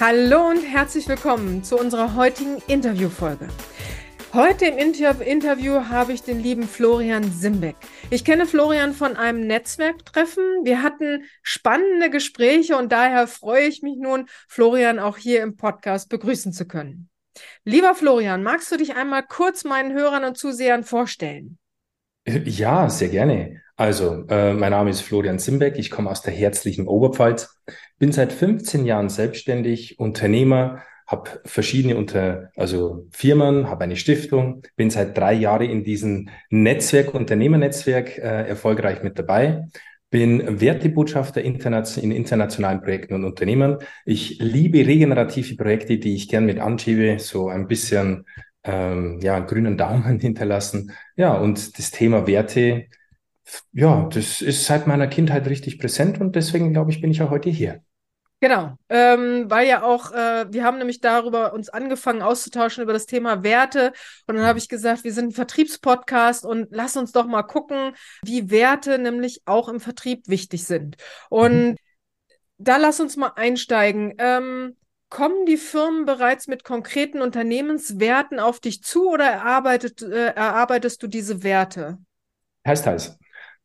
Hallo und herzlich willkommen zu unserer heutigen Interviewfolge. Heute im Inter Interview habe ich den lieben Florian Simbeck. Ich kenne Florian von einem Netzwerktreffen. Wir hatten spannende Gespräche und daher freue ich mich nun, Florian auch hier im Podcast begrüßen zu können. Lieber Florian, magst du dich einmal kurz meinen Hörern und Zusehern vorstellen? Ja, sehr gerne. Also, äh, mein Name ist Florian Simbeck, ich komme aus der herzlichen Oberpfalz, bin seit 15 Jahren selbstständig, Unternehmer, habe verschiedene Unter, also Firmen, habe eine Stiftung, bin seit drei Jahren in diesem Netzwerk, Unternehmernetzwerk äh, erfolgreich mit dabei, bin Wertebotschafter internation in internationalen Projekten und Unternehmen. Ich liebe regenerative Projekte, die ich gern mit anschiebe, so ein bisschen ähm, ja, grünen Daumen hinterlassen. Ja, und das Thema Werte ja, das ist seit meiner Kindheit richtig präsent und deswegen glaube ich, bin ich auch heute hier. Genau, ähm, weil ja auch, äh, wir haben nämlich darüber uns angefangen auszutauschen über das Thema Werte und dann habe ich gesagt, wir sind ein Vertriebspodcast und lass uns doch mal gucken, wie Werte nämlich auch im Vertrieb wichtig sind. Und mhm. da lass uns mal einsteigen. Ähm, kommen die Firmen bereits mit konkreten Unternehmenswerten auf dich zu oder erarbeitet, äh, erarbeitest du diese Werte? Heißt, heißt.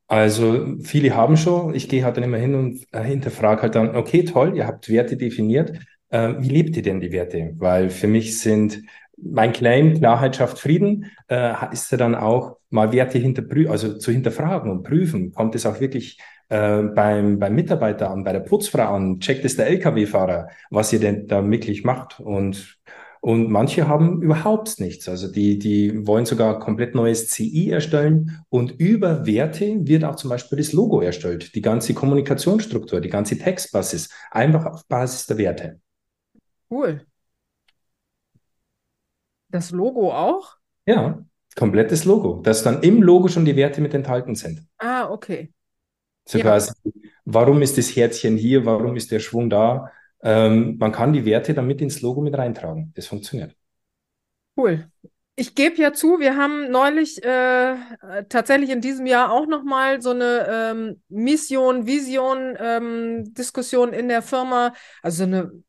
Also viele haben schon, ich gehe halt dann immer hin und äh, hinterfrage halt dann, okay, toll, ihr habt Werte definiert. Äh, wie lebt ihr denn die Werte? Weil für mich sind mein Claim, Klarheit schafft Frieden, äh, ist ja dann auch mal Werte hinterprüfen, also zu hinterfragen und prüfen. Kommt es auch wirklich äh, beim, beim Mitarbeiter an, bei der Putzfrau an? Checkt es der Lkw-Fahrer, was ihr denn da wirklich macht? Und und manche haben überhaupt nichts. Also die, die wollen sogar komplett neues CI erstellen. Und über Werte wird auch zum Beispiel das Logo erstellt. Die ganze Kommunikationsstruktur, die ganze Textbasis. Einfach auf Basis der Werte. Cool. Das Logo auch? Ja, komplettes Logo. Dass dann im Logo schon die Werte mit enthalten sind. Ah, okay. So ja. quasi, warum ist das Herzchen hier? Warum ist der Schwung da? Ähm, man kann die Werte dann mit ins Logo mit reintragen. Das funktioniert. Cool. Ich gebe ja zu, wir haben neulich äh, tatsächlich in diesem Jahr auch nochmal so eine ähm, Mission, Vision, ähm, Diskussion in der Firma, also eine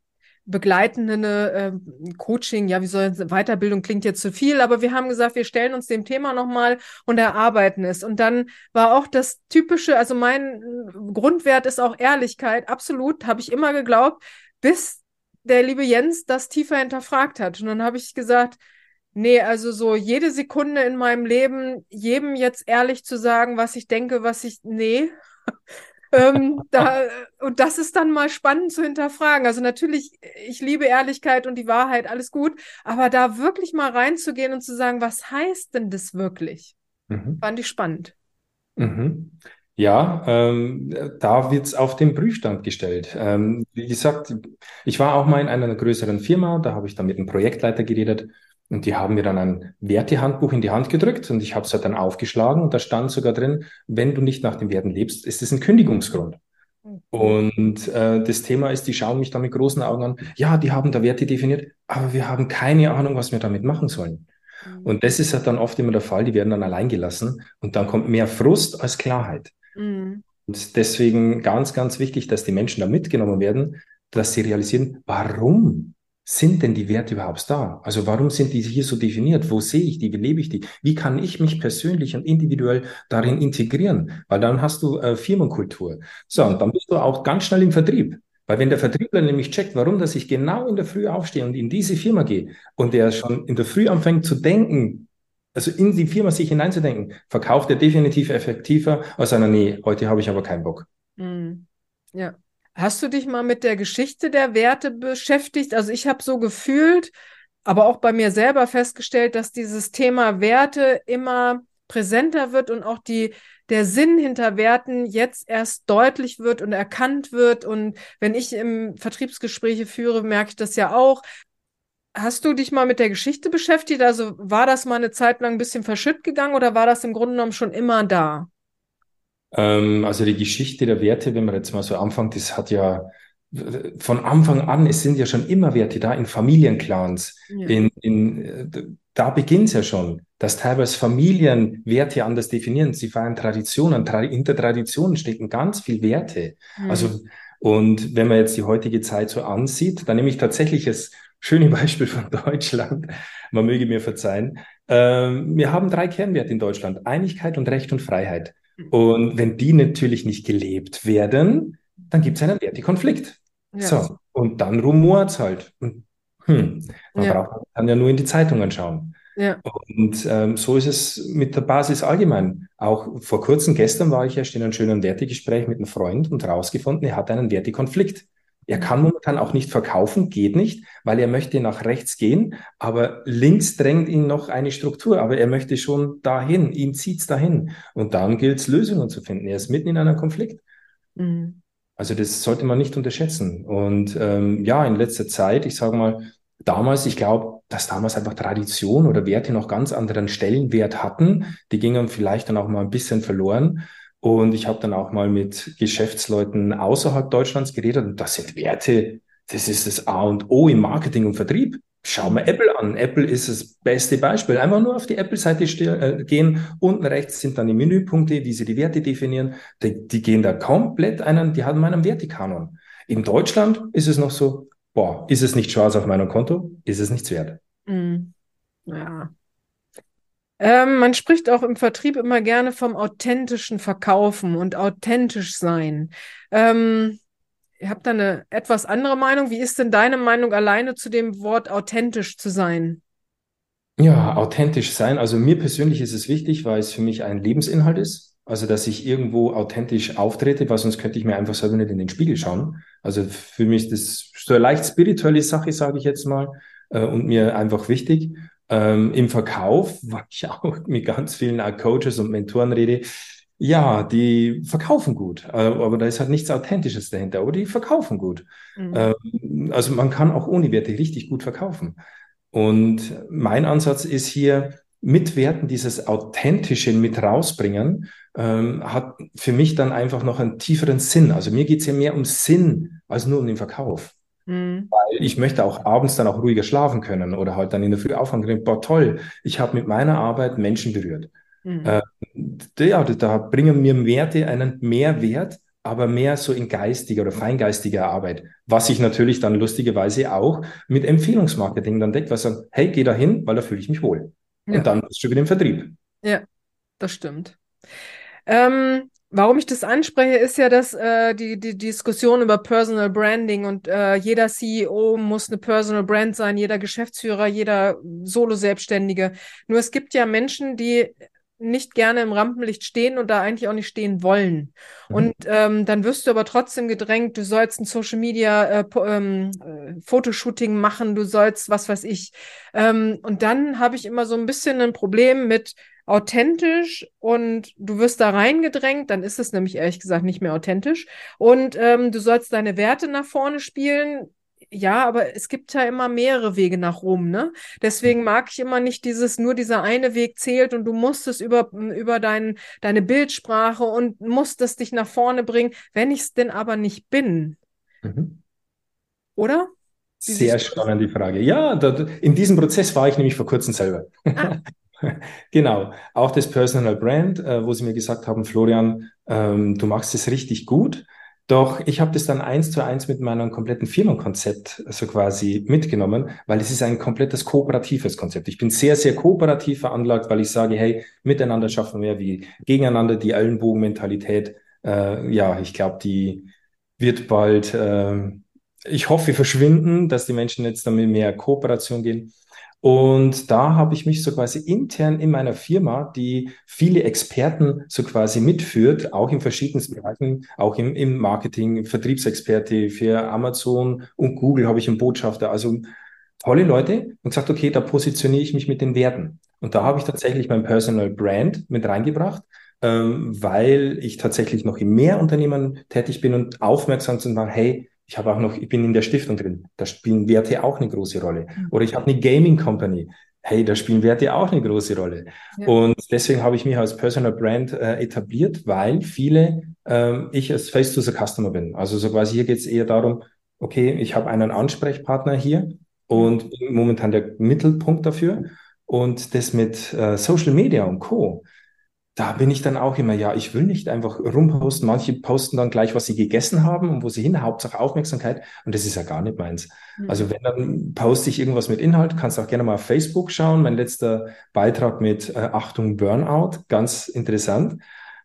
begleitende eine, äh, Coaching, ja, wie soll Weiterbildung klingt jetzt zu viel, aber wir haben gesagt, wir stellen uns dem Thema nochmal und erarbeiten es. Und dann war auch das typische, also mein Grundwert ist auch Ehrlichkeit, absolut, habe ich immer geglaubt, bis der liebe Jens das tiefer hinterfragt hat. Und dann habe ich gesagt, nee, also so jede Sekunde in meinem Leben, jedem jetzt ehrlich zu sagen, was ich denke, was ich, nee. ähm, da, und das ist dann mal spannend zu hinterfragen. Also natürlich, ich liebe Ehrlichkeit und die Wahrheit, alles gut, aber da wirklich mal reinzugehen und zu sagen, was heißt denn das wirklich? Mhm. Fand ich spannend. Mhm. Ja, ähm, da wird's auf den Prüfstand gestellt. Ähm, wie gesagt, ich war auch mal in einer größeren Firma, da habe ich dann mit einem Projektleiter geredet und die haben mir dann ein Wertehandbuch in die Hand gedrückt und ich habe es halt dann aufgeschlagen und da stand sogar drin, wenn du nicht nach den Werten lebst, ist es ein Kündigungsgrund. Mhm. Und äh, das Thema ist, die schauen mich da mit großen Augen an, ja, die haben da Werte definiert, aber wir haben keine Ahnung, was wir damit machen sollen. Mhm. Und das ist halt dann oft immer der Fall, die werden dann allein gelassen und dann kommt mehr Frust als Klarheit. Mhm. Und deswegen ganz, ganz wichtig, dass die Menschen da mitgenommen werden, dass sie realisieren, warum sind denn die Werte überhaupt da? Also warum sind die hier so definiert? Wo sehe ich die? Wie lebe ich die? Wie kann ich mich persönlich und individuell darin integrieren? Weil dann hast du äh, Firmenkultur. So, und dann bist du auch ganz schnell im Vertrieb. Weil wenn der Vertriebler nämlich checkt, warum dass ich genau in der Früh aufstehe und in diese Firma gehe und der schon in der Früh anfängt zu denken, also in die Firma sich hineinzudenken, verkauft er definitiv effektiver als einer, nee, heute habe ich aber keinen Bock. Mm, ja. Hast du dich mal mit der Geschichte der Werte beschäftigt? Also ich habe so gefühlt, aber auch bei mir selber festgestellt, dass dieses Thema Werte immer präsenter wird und auch die, der Sinn hinter Werten jetzt erst deutlich wird und erkannt wird. Und wenn ich im Vertriebsgespräche führe, merke ich das ja auch. Hast du dich mal mit der Geschichte beschäftigt? Also war das mal eine Zeit lang ein bisschen verschütt gegangen oder war das im Grunde genommen schon immer da? Ähm, also die Geschichte der Werte, wenn man jetzt mal so anfängt, das hat ja von Anfang an, es sind ja schon immer Werte da in Familienclans. Ja. In, in, da beginnt es ja schon, dass teilweise Familien Werte anders definieren. Sie feiern Traditionen. Tra hinter Traditionen stecken ganz viel Werte. Mhm. Also Und wenn man jetzt die heutige Zeit so ansieht, dann nehme ich tatsächlich das schöne Beispiel von Deutschland. Man möge mir verzeihen. Ähm, wir haben drei Kernwerte in Deutschland. Einigkeit und Recht und Freiheit. Und wenn die natürlich nicht gelebt werden, dann gibt es einen Wertekonflikt. Ja. So, und dann rumort es halt. hm, man ja. braucht dann ja nur in die Zeitungen schauen. Ja. Und ähm, so ist es mit der Basis allgemein. Auch vor kurzem, gestern war ich erst in einem schönen Wertegespräch mit einem Freund und rausgefunden, er hat einen Wertekonflikt. Er kann momentan auch nicht verkaufen, geht nicht, weil er möchte nach rechts gehen, aber links drängt ihn noch eine Struktur, aber er möchte schon dahin, ihn zieht's dahin. Und dann gilt es, Lösungen zu finden. Er ist mitten in einem Konflikt. Mhm. Also das sollte man nicht unterschätzen. Und ähm, ja, in letzter Zeit, ich sage mal, damals, ich glaube, dass damals einfach Tradition oder Werte noch ganz anderen Stellenwert hatten. Die gingen vielleicht dann auch mal ein bisschen verloren. Und ich habe dann auch mal mit Geschäftsleuten außerhalb Deutschlands geredet und das sind Werte, das ist das A und O im Marketing und Vertrieb. Schau mal Apple an. Apple ist das beste Beispiel. Einfach nur auf die Apple-Seite äh, gehen. Unten rechts sind dann die Menüpunkte, wie sie die Werte definieren. Die, die gehen da komplett einen, die haben einen Wertekanon. In Deutschland ist es noch so, boah, ist es nicht schwarz auf meinem Konto? Ist es nichts wert? Mm. Ja. Ähm, man spricht auch im Vertrieb immer gerne vom authentischen Verkaufen und authentisch sein. Ähm, Ihr habt da eine etwas andere Meinung. Wie ist denn deine Meinung alleine zu dem Wort authentisch zu sein? Ja, authentisch sein. Also mir persönlich ist es wichtig, weil es für mich ein Lebensinhalt ist. Also, dass ich irgendwo authentisch auftrete, weil sonst könnte ich mir einfach selber nicht in den Spiegel schauen. Also für mich ist das so eine leicht spirituelle Sache, sage ich jetzt mal, äh, und mir einfach wichtig. Ähm, Im Verkauf, weil ich auch mit ganz vielen Coaches und Mentoren rede, ja, die verkaufen gut, äh, aber da ist halt nichts Authentisches dahinter, aber die verkaufen gut. Mhm. Ähm, also man kann auch ohne Werte richtig gut verkaufen. Und mein Ansatz ist hier, mit Werten dieses Authentische mit rausbringen, ähm, hat für mich dann einfach noch einen tieferen Sinn. Also mir geht's ja mehr um Sinn als nur um den Verkauf. Mhm. Weil ich möchte auch abends dann auch ruhiger schlafen können oder halt dann in der Früh aufhören können. Boah, toll, ich habe mit meiner Arbeit Menschen berührt. Mhm. Äh, ja, da bringen mir Werte einen Mehrwert, aber mehr so in geistiger oder feingeistiger Arbeit, was ich natürlich dann lustigerweise auch mit Empfehlungsmarketing dann deckt, was sagt, hey, geh da hin, weil da fühle ich mich wohl. Ja. Und dann bist du wieder im Vertrieb. Ja, das stimmt. Ähm, warum ich das anspreche, ist ja, dass äh, die, die Diskussion über Personal Branding und äh, jeder CEO muss eine Personal Brand sein, jeder Geschäftsführer, jeder Solo-Selbstständige. Nur es gibt ja Menschen, die nicht gerne im Rampenlicht stehen und da eigentlich auch nicht stehen wollen. Mhm. Und ähm, dann wirst du aber trotzdem gedrängt, du sollst ein Social Media äh, ähm, äh, Fotoshooting machen, du sollst was weiß ich. Ähm, und dann habe ich immer so ein bisschen ein Problem mit authentisch und du wirst da reingedrängt, dann ist es nämlich ehrlich gesagt nicht mehr authentisch. Und ähm, du sollst deine Werte nach vorne spielen, ja, aber es gibt ja immer mehrere Wege nach Rom, ne? Deswegen hm. mag ich immer nicht dieses, nur dieser eine Weg zählt und du musst es über, über dein, deine Bildsprache und musst es dich nach vorne bringen, wenn ich es denn aber nicht bin. Mhm. Oder? Wie Sehr spannend die Frage. Ja, da, in diesem Prozess war ich nämlich vor kurzem selber. Ah. genau, auch das Personal Brand, äh, wo sie mir gesagt haben, Florian, ähm, du machst es richtig gut. Doch ich habe das dann eins zu eins mit meinem kompletten Firmenkonzept so quasi mitgenommen, weil es ist ein komplettes kooperatives Konzept. Ich bin sehr, sehr kooperativ veranlagt, weil ich sage, hey, miteinander schaffen wir wie gegeneinander die Ellenbogenmentalität. Äh, ja, ich glaube, die wird bald, äh, ich hoffe, verschwinden, dass die Menschen jetzt damit mehr Kooperation gehen. Und da habe ich mich so quasi intern in meiner Firma, die viele Experten so quasi mitführt, auch in verschiedensten Bereichen, auch im, im Marketing, Vertriebsexperte für Amazon und Google habe ich einen Botschafter, also tolle Leute und gesagt, okay, da positioniere ich mich mit den Werten. Und da habe ich tatsächlich mein Personal Brand mit reingebracht, ähm, weil ich tatsächlich noch in mehr Unternehmen tätig bin und aufmerksam zu machen, hey, ich habe auch noch, ich bin in der Stiftung drin. Da spielen Werte auch eine große Rolle. Mhm. Oder ich habe eine Gaming Company. Hey, da spielen Werte auch eine große Rolle. Ja. Und deswegen habe ich mich als Personal Brand äh, etabliert, weil viele, ähm, ich als Face-to-the-Customer bin. Also so quasi hier geht es eher darum, okay, ich habe einen Ansprechpartner hier und bin momentan der Mittelpunkt dafür. Und das mit äh, Social Media und Co da bin ich dann auch immer, ja, ich will nicht einfach rumposten. Manche posten dann gleich, was sie gegessen haben und wo sie hin, Hauptsache Aufmerksamkeit. Und das ist ja gar nicht meins. Mhm. Also wenn, dann poste ich irgendwas mit Inhalt, kannst auch gerne mal auf Facebook schauen. Mein letzter Beitrag mit äh, Achtung Burnout, ganz interessant.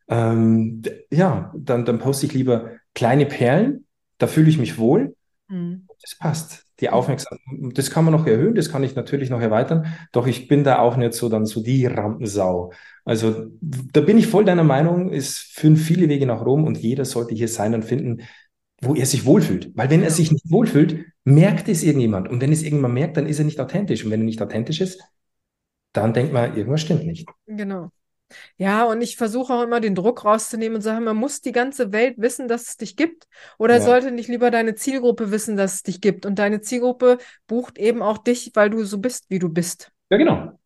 Ähm, ja, dann, dann poste ich lieber kleine Perlen, da fühle ich mich wohl. Mhm. Das passt. Die hm. Aufmerksamkeit, das kann man noch erhöhen, das kann ich natürlich noch erweitern, doch ich bin da auch nicht so dann so die Rampensau. Also da bin ich voll deiner Meinung, es führen viele Wege nach Rom und jeder sollte hier sein und finden, wo er sich wohlfühlt. Weil wenn er sich nicht wohlfühlt, merkt es irgendjemand. Und wenn es irgendjemand merkt, dann ist er nicht authentisch. Und wenn er nicht authentisch ist, dann denkt man, irgendwas stimmt nicht. Genau. Ja, und ich versuche auch immer den Druck rauszunehmen und sage, man muss die ganze Welt wissen, dass es dich gibt. Oder ja. sollte nicht lieber deine Zielgruppe wissen, dass es dich gibt? Und deine Zielgruppe bucht eben auch dich, weil du so bist, wie du bist. Ja, genau.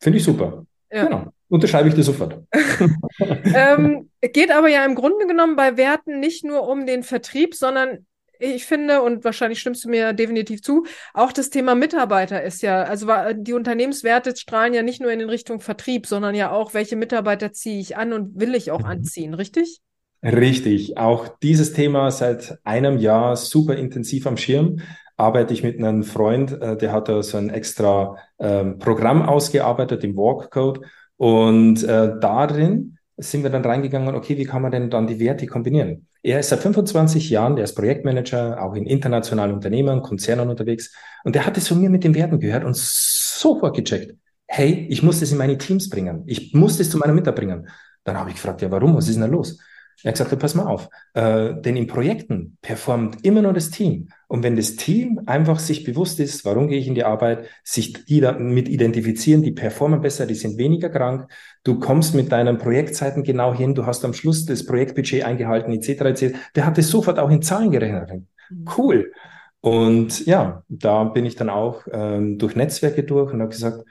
Finde ich super. Ja. Genau. Unterschreibe ich dir sofort. ähm, geht aber ja im Grunde genommen bei Werten nicht nur um den Vertrieb, sondern ich finde, und wahrscheinlich stimmst du mir definitiv zu, auch das Thema Mitarbeiter ist ja, also die Unternehmenswerte strahlen ja nicht nur in Richtung Vertrieb, sondern ja auch, welche Mitarbeiter ziehe ich an und will ich auch mhm. anziehen, richtig? Richtig. Auch dieses Thema seit einem Jahr super intensiv am Schirm arbeite ich mit einem Freund, äh, der hat da so ein extra ähm, Programm ausgearbeitet, im Walk Code. Und äh, darin sind wir dann reingegangen, okay, wie kann man denn dann die Werte kombinieren? Er ist seit 25 Jahren, der ist Projektmanager, auch in internationalen Unternehmen, Konzernen unterwegs. Und der hat es von mir mit den Werten gehört und sofort gecheckt. Hey, ich muss das in meine Teams bringen. Ich muss das zu meiner Mitarbeiter bringen. Dann habe ich gefragt, ja, warum? Was ist denn da los? Er hat gesagt, pass mal auf, äh, denn in Projekten performt immer nur das Team. Und wenn das Team einfach sich bewusst ist, warum gehe ich in die Arbeit, sich die damit identifizieren, die performen besser, die sind weniger krank, du kommst mit deinen Projektzeiten genau hin, du hast am Schluss das Projektbudget eingehalten, etc., etc., der hat das sofort auch in Zahlen gerechnet. Mhm. Cool. Und ja, da bin ich dann auch ähm, durch Netzwerke durch und habe gesagt,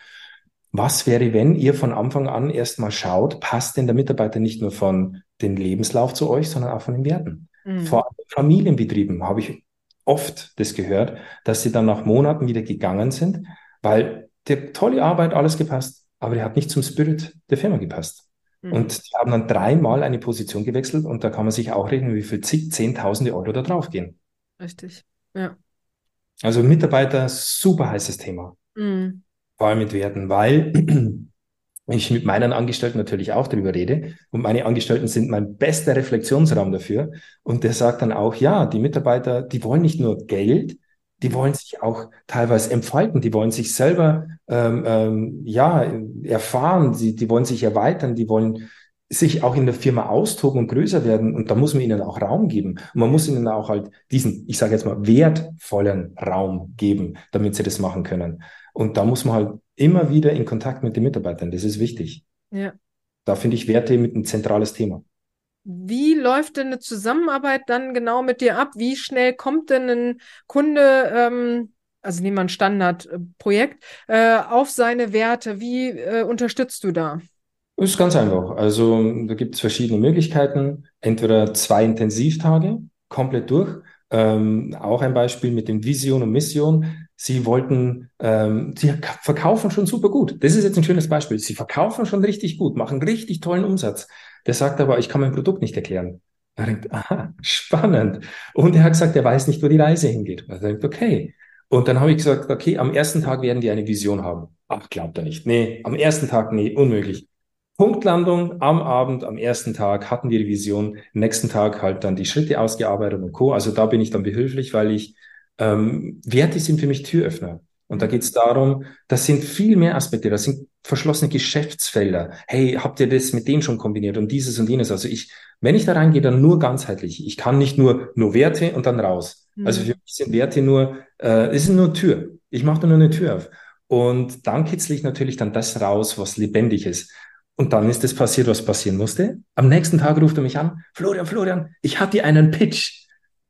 was wäre, wenn ihr von Anfang an erstmal schaut, passt denn der Mitarbeiter nicht nur von den Lebenslauf zu euch, sondern auch von den Werten? Mhm. Vor allem Familienbetrieben habe ich oft das gehört, dass sie dann nach Monaten wieder gegangen sind, weil der tolle Arbeit alles gepasst, aber der hat nicht zum Spirit der Firma gepasst. Mhm. Und die haben dann dreimal eine Position gewechselt und da kann man sich auch rechnen, wie viel zig, zehntausende Euro da drauf gehen. Richtig, ja. Also Mitarbeiter, super heißes Thema. Mhm vor allem mit Werten, weil ich mit meinen Angestellten natürlich auch darüber rede und meine Angestellten sind mein bester Reflexionsraum dafür. Und der sagt dann auch, ja, die Mitarbeiter, die wollen nicht nur Geld, die wollen sich auch teilweise entfalten, die wollen sich selber ähm, ähm, ja erfahren, die, die wollen sich erweitern, die wollen sich auch in der Firma austoben und größer werden und da muss man ihnen auch Raum geben. Und man muss ihnen auch halt diesen, ich sage jetzt mal, wertvollen Raum geben, damit sie das machen können. Und da muss man halt immer wieder in Kontakt mit den Mitarbeitern. Das ist wichtig. Ja. Da finde ich Werte mit ein zentrales Thema. Wie läuft denn eine Zusammenarbeit dann genau mit dir ab? Wie schnell kommt denn ein Kunde, ähm, also nehmen wir ein Standardprojekt, äh, auf seine Werte? Wie äh, unterstützt du da? Ist ganz einfach. Also da gibt es verschiedene Möglichkeiten. Entweder zwei Intensivtage komplett durch. Ähm, auch ein Beispiel mit dem Vision und Mission. Sie wollten, ähm, sie verkaufen schon super gut. Das ist jetzt ein schönes Beispiel. Sie verkaufen schon richtig gut, machen richtig tollen Umsatz. Der sagt aber, ich kann mein Produkt nicht erklären. Er denkt, aha, spannend. Und er hat gesagt, er weiß nicht, wo die Reise hingeht. Er denkt, okay. Und dann habe ich gesagt, okay, am ersten Tag werden die eine Vision haben. Ach, glaubt er nicht. Nee, am ersten Tag, nee, unmöglich. Punktlandung am Abend, am ersten Tag hatten wir die Vision, nächsten Tag halt dann die Schritte ausgearbeitet und Co. Also da bin ich dann behilflich, weil ich ähm, Werte sind für mich Türöffner. Und da geht es darum, das sind viel mehr Aspekte, das sind verschlossene Geschäftsfelder. Hey, habt ihr das mit dem schon kombiniert und dieses und jenes? Also ich, wenn ich da reingehe, dann nur ganzheitlich. Ich kann nicht nur, nur Werte und dann raus. Mhm. Also für mich sind Werte nur, äh, es ist nur Tür. Ich mache nur eine Tür auf. Und dann kitzle ich natürlich dann das raus, was lebendig ist. Und dann ist das passiert, was passieren musste. Am nächsten Tag ruft er mich an, Florian, Florian, ich hatte einen Pitch.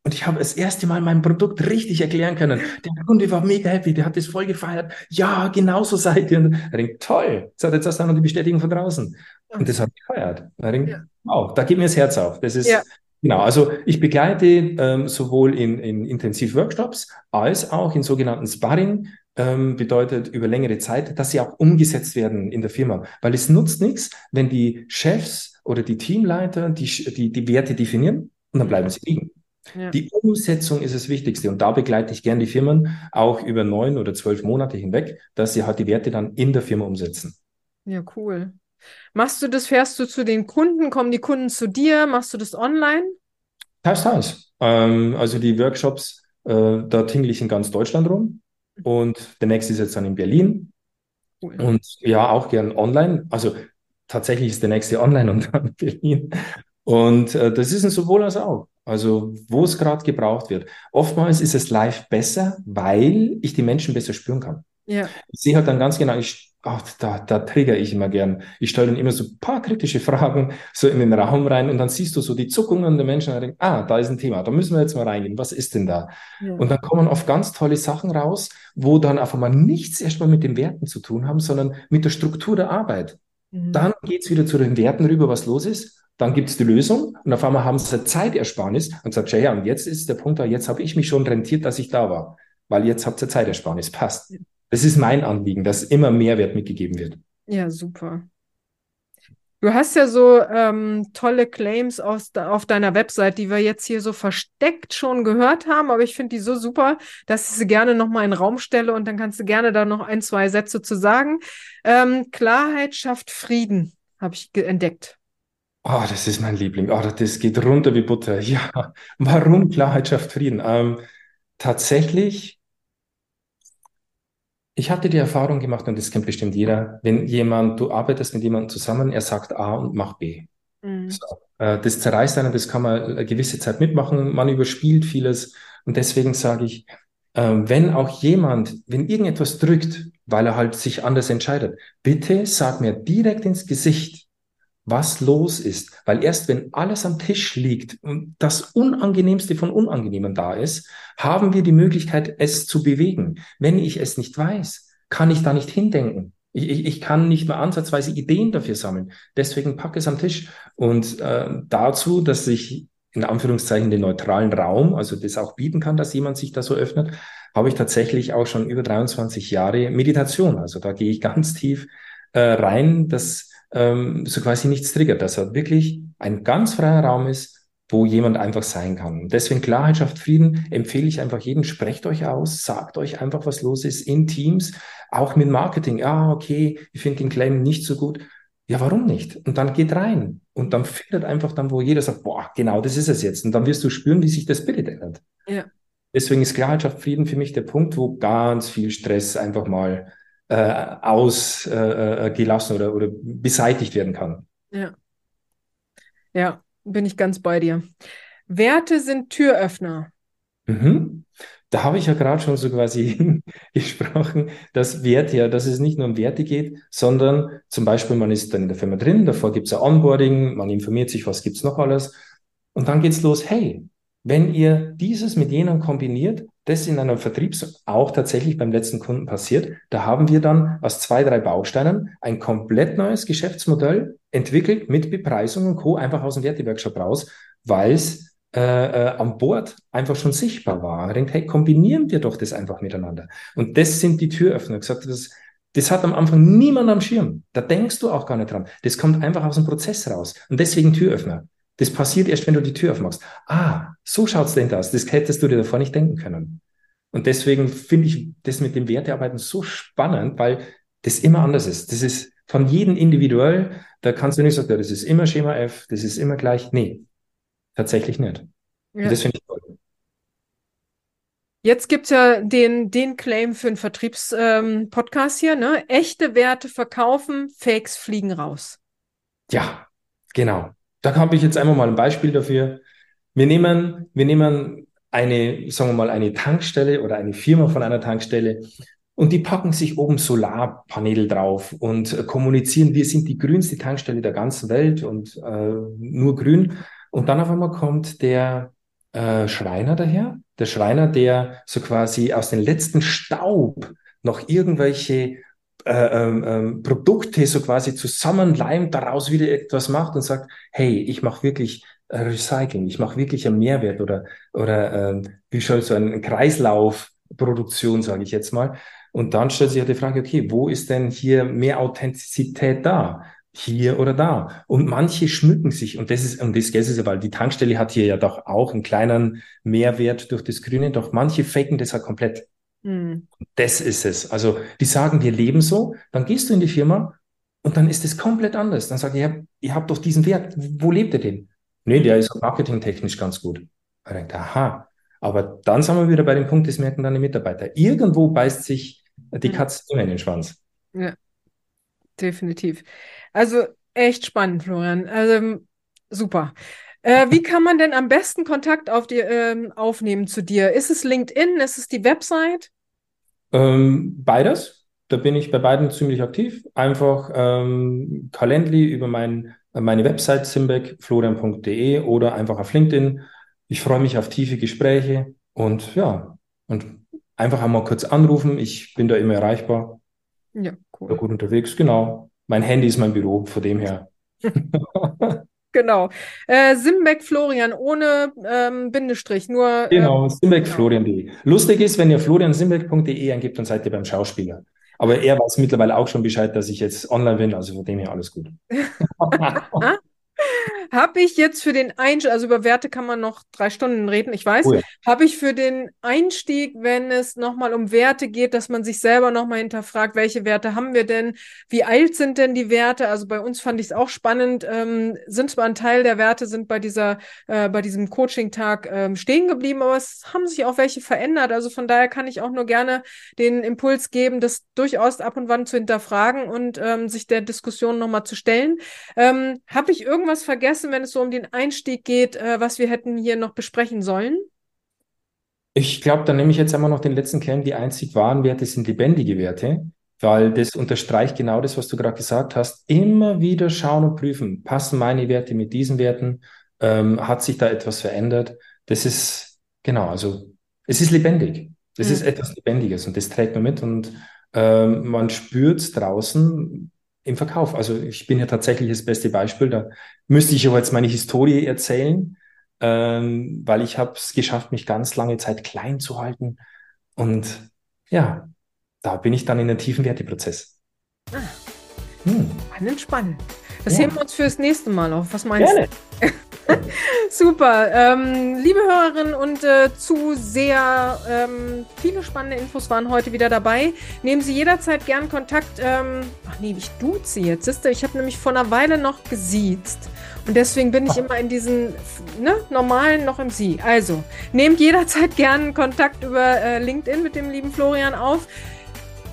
Und ich habe das erste Mal mein Produkt richtig erklären können. Der Kunde war mega happy, der hat das voll gefeiert. Ja, genauso seid ihr. Er denkt, toll. Jetzt hat jetzt erst noch die Bestätigung von draußen. Und das hat gefeiert. Er denkt, ja. wow, da geht mir das Herz auf. Das ist, ja. genau. Also ich begleite ähm, sowohl in, in Intensiv-Workshops als auch in sogenannten Sparring ähm, bedeutet über längere Zeit, dass sie auch umgesetzt werden in der Firma. Weil es nutzt nichts, wenn die Chefs oder die Teamleiter die, die, die Werte definieren und dann bleiben sie liegen. Ja. Die Umsetzung ist das Wichtigste und da begleite ich gern die Firmen auch über neun oder zwölf Monate hinweg, dass sie halt die Werte dann in der Firma umsetzen. Ja, cool. Machst du das, fährst du zu den Kunden, kommen die Kunden zu dir, machst du das online? Teils, teils. Ähm, also die Workshops, äh, da tingle ich in ganz Deutschland rum und der nächste ist jetzt dann in Berlin cool. und ja, auch gern online. Also tatsächlich ist der nächste online und dann in Berlin. Und äh, das ist ein sowohl als auch. Also wo es gerade gebraucht wird. Oftmals ist es live besser, weil ich die Menschen besser spüren kann. Ja. Ich sehe halt dann ganz genau, ich, ach, da, da trigger ich immer gern. Ich stelle dann immer so ein paar kritische Fragen so in den Raum rein und dann siehst du so die Zuckungen der Menschen und denkst, ah, da ist ein Thema, da müssen wir jetzt mal reingehen. Was ist denn da? Ja. Und dann kommen oft ganz tolle Sachen raus, wo dann einfach mal nichts erstmal mit den Werten zu tun haben, sondern mit der Struktur der Arbeit. Mhm. Dann geht's wieder zu den Werten rüber, was los ist. Dann gibt's die Lösung und auf einmal haben sie Zeitersparnis und sagt, ja, und jetzt ist der Punkt da, jetzt habe ich mich schon rentiert, dass ich da war, weil jetzt habt ihr Zeitersparnis, passt. Das ist mein Anliegen, dass immer Mehrwert mitgegeben wird. Ja, super. Du hast ja so ähm, tolle Claims aus, auf deiner Website, die wir jetzt hier so versteckt schon gehört haben, aber ich finde die so super, dass ich sie gerne nochmal in den Raum stelle und dann kannst du gerne da noch ein, zwei Sätze zu sagen. Ähm, Klarheit schafft Frieden, habe ich entdeckt. Oh, das ist mein Liebling. Oh, das geht runter wie Butter. Ja, warum Klarheit schafft Frieden? Ähm, tatsächlich ich hatte die Erfahrung gemacht, und das kennt bestimmt jeder, wenn jemand, du arbeitest mit jemandem zusammen, er sagt A und macht B. Mhm. So, äh, das zerreißt einen, das kann man eine gewisse Zeit mitmachen, man überspielt vieles. Und deswegen sage ich, äh, wenn auch jemand, wenn irgendetwas drückt, weil er halt sich anders entscheidet, bitte sag mir direkt ins Gesicht, was los ist. Weil erst wenn alles am Tisch liegt und das Unangenehmste von Unangenehmen da ist, haben wir die Möglichkeit, es zu bewegen. Wenn ich es nicht weiß, kann ich da nicht hindenken. Ich, ich, ich kann nicht mal ansatzweise Ideen dafür sammeln. Deswegen packe es am Tisch. Und äh, dazu, dass ich in Anführungszeichen den neutralen Raum, also das auch bieten kann, dass jemand sich da so öffnet, habe ich tatsächlich auch schon über 23 Jahre Meditation. Also da gehe ich ganz tief äh, rein, dass ähm, so quasi nichts triggert, dass er wirklich ein ganz freier Raum ist, wo jemand einfach sein kann. Deswegen Klarheit schafft Frieden, empfehle ich einfach jedem, sprecht euch aus, sagt euch einfach, was los ist in Teams, auch mit Marketing. Ah, okay, ich finde den Claim nicht so gut. Ja, warum nicht? Und dann geht rein. Und dann findet einfach dann, wo jeder sagt, boah, genau, das ist es jetzt. Und dann wirst du spüren, wie sich das Bild ändert. Ja. Deswegen ist Klarheit schafft Frieden für mich der Punkt, wo ganz viel Stress einfach mal äh, ausgelassen äh, oder, oder beseitigt werden kann. Ja. Ja, bin ich ganz bei dir. Werte sind Türöffner. Mhm. Da habe ich ja gerade schon so quasi gesprochen, dass Werte ja, dass es nicht nur um Werte geht, sondern zum Beispiel, man ist dann in der Firma drin, davor gibt es ein Onboarding, man informiert sich, was gibt es noch alles. Und dann geht es los, hey, wenn ihr dieses mit jenem kombiniert, das in einem Vertrieb auch tatsächlich beim letzten Kunden passiert. Da haben wir dann aus zwei, drei Bausteinen ein komplett neues Geschäftsmodell entwickelt mit Bepreisung und Co. einfach aus dem Werteworkshop raus, weil es äh, äh, an Bord einfach schon sichtbar war. Denkt, hey, kombinieren wir doch das einfach miteinander. Und das sind die Türöffner. Gesagt, das, das hat am Anfang niemand am Schirm. Da denkst du auch gar nicht dran. Das kommt einfach aus dem Prozess raus. Und deswegen Türöffner. Das passiert erst, wenn du die Tür aufmachst. Ah, so schaut's denn aus. Das hättest du dir davor nicht denken können. Und deswegen finde ich das mit dem Wertearbeiten so spannend, weil das immer anders ist. Das ist von jedem individuell. Da kannst du nicht sagen, das ist immer Schema F, das ist immer gleich. Nee, tatsächlich nicht. Ja. Und das finde ich toll. Jetzt gibt's ja den, den Claim für einen Vertriebspodcast ähm, hier, ne? Echte Werte verkaufen, Fakes fliegen raus. Ja, genau. Da habe ich jetzt einmal mal ein Beispiel dafür. Wir nehmen, wir nehmen eine, sagen wir mal, eine Tankstelle oder eine Firma von einer Tankstelle und die packen sich oben Solarpaneele drauf und kommunizieren, wir sind die grünste Tankstelle der ganzen Welt und äh, nur grün. Und dann auf einmal kommt der äh, Schreiner daher, der Schreiner, der so quasi aus dem letzten Staub noch irgendwelche äh, ähm, ähm, Produkte so quasi zusammenleimt, daraus wieder etwas macht und sagt, hey, ich mache wirklich äh, Recycling, ich mache wirklich einen Mehrwert oder, oder äh, wie schon so eine Kreislaufproduktion, sage ich jetzt mal. Und dann stellt sich ja die Frage, okay, wo ist denn hier mehr Authentizität da? Hier oder da? Und manche schmücken sich, und das ist, und das ist es, weil die Tankstelle hat hier ja doch auch einen kleinen Mehrwert durch das Grüne, doch manche faken das halt komplett. Mhm. Das ist es. Also, die sagen, wir leben so, dann gehst du in die Firma und dann ist es komplett anders. Dann sagt ihr, ihr habt doch diesen Wert. Wo lebt ihr denn? Nee, der ist marketingtechnisch ganz gut. Ich denke, aha. Aber dann sind wir wieder bei dem Punkt, das merken dann die Mitarbeiter. Irgendwo beißt sich die Katze immer in den Schwanz. Ja, definitiv. Also echt spannend, Florian. Also super. Äh, wie kann man denn am besten Kontakt auf die, ähm, aufnehmen zu dir? Ist es LinkedIn? Ist es die Website? Ähm, beides. Da bin ich bei beiden ziemlich aktiv. Einfach ähm, Calendly über mein, meine Website simbeckflorian.de oder einfach auf LinkedIn. Ich freue mich auf tiefe Gespräche und ja, und einfach einmal kurz anrufen. Ich bin da immer erreichbar. Ja, cool. Da gut unterwegs, genau. Mein Handy ist mein Büro, von dem her. Genau. Äh, Simbeck Florian ohne ähm, Bindestrich, nur. Genau, ähm, simbeckflorian.de. Genau. Lustig ist, wenn ihr floriansimbeck.de eingibt, dann seid ihr beim Schauspieler. Aber er weiß mittlerweile auch schon Bescheid, dass ich jetzt online bin, also von dem her alles gut. Habe ich jetzt für den Einstieg, also über Werte kann man noch drei Stunden reden, ich weiß, oh ja. habe ich für den Einstieg, wenn es nochmal um Werte geht, dass man sich selber nochmal hinterfragt, welche Werte haben wir denn, wie alt sind denn die Werte? Also bei uns fand ich es auch spannend, ähm, sind zwar ein Teil der Werte, sind bei dieser, äh, bei diesem Coaching-Tag ähm, stehen geblieben, aber es haben sich auch welche verändert. Also von daher kann ich auch nur gerne den Impuls geben, das durchaus ab und wann zu hinterfragen und ähm, sich der Diskussion nochmal zu stellen. Ähm, habe ich irgendwas vergessen? Vergessen, wenn es so um den Einstieg geht, äh, was wir hätten hier noch besprechen sollen? Ich glaube, dann nehme ich jetzt einmal noch den letzten Kern. Die einzig wahren Werte sind lebendige Werte, weil das unterstreicht genau das, was du gerade gesagt hast. Immer wieder schauen und prüfen, passen meine Werte mit diesen Werten? Ähm, hat sich da etwas verändert? Das ist, genau, also es ist lebendig. Es mhm. ist etwas Lebendiges und das trägt man mit und ähm, man spürt es draußen, im Verkauf. Also ich bin ja tatsächlich das beste Beispiel. Da müsste ich aber jetzt meine Historie erzählen, ähm, weil ich habe es geschafft, mich ganz lange Zeit klein zu halten. Und ja, da bin ich dann in den tiefen Werteprozess. Ah. Hm. Spannend, spannend. Das ja. heben wir uns fürs nächste Mal auf. Was meinst Gerne. du? Super. Ähm, liebe Hörerinnen und äh, Zuseher, ähm, viele spannende Infos waren heute wieder dabei. Nehmen Sie jederzeit gern Kontakt. Ähm, ach nee, ich duze jetzt. Siehste, ich habe nämlich vor einer Weile noch gesiezt. Und deswegen bin ich immer in diesen ne, normalen noch im Sie. Also, nehmt jederzeit gern Kontakt über äh, LinkedIn mit dem lieben Florian auf.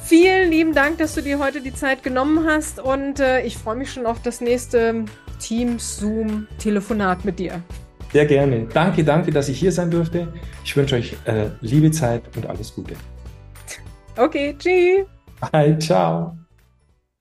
Vielen lieben Dank, dass du dir heute die Zeit genommen hast und äh, ich freue mich schon auf das nächste Teams, Zoom, Telefonat mit dir. Sehr gerne. Danke, danke, dass ich hier sein durfte. Ich wünsche euch äh, liebe Zeit und alles Gute. Okay, tschüss. Bye, ciao.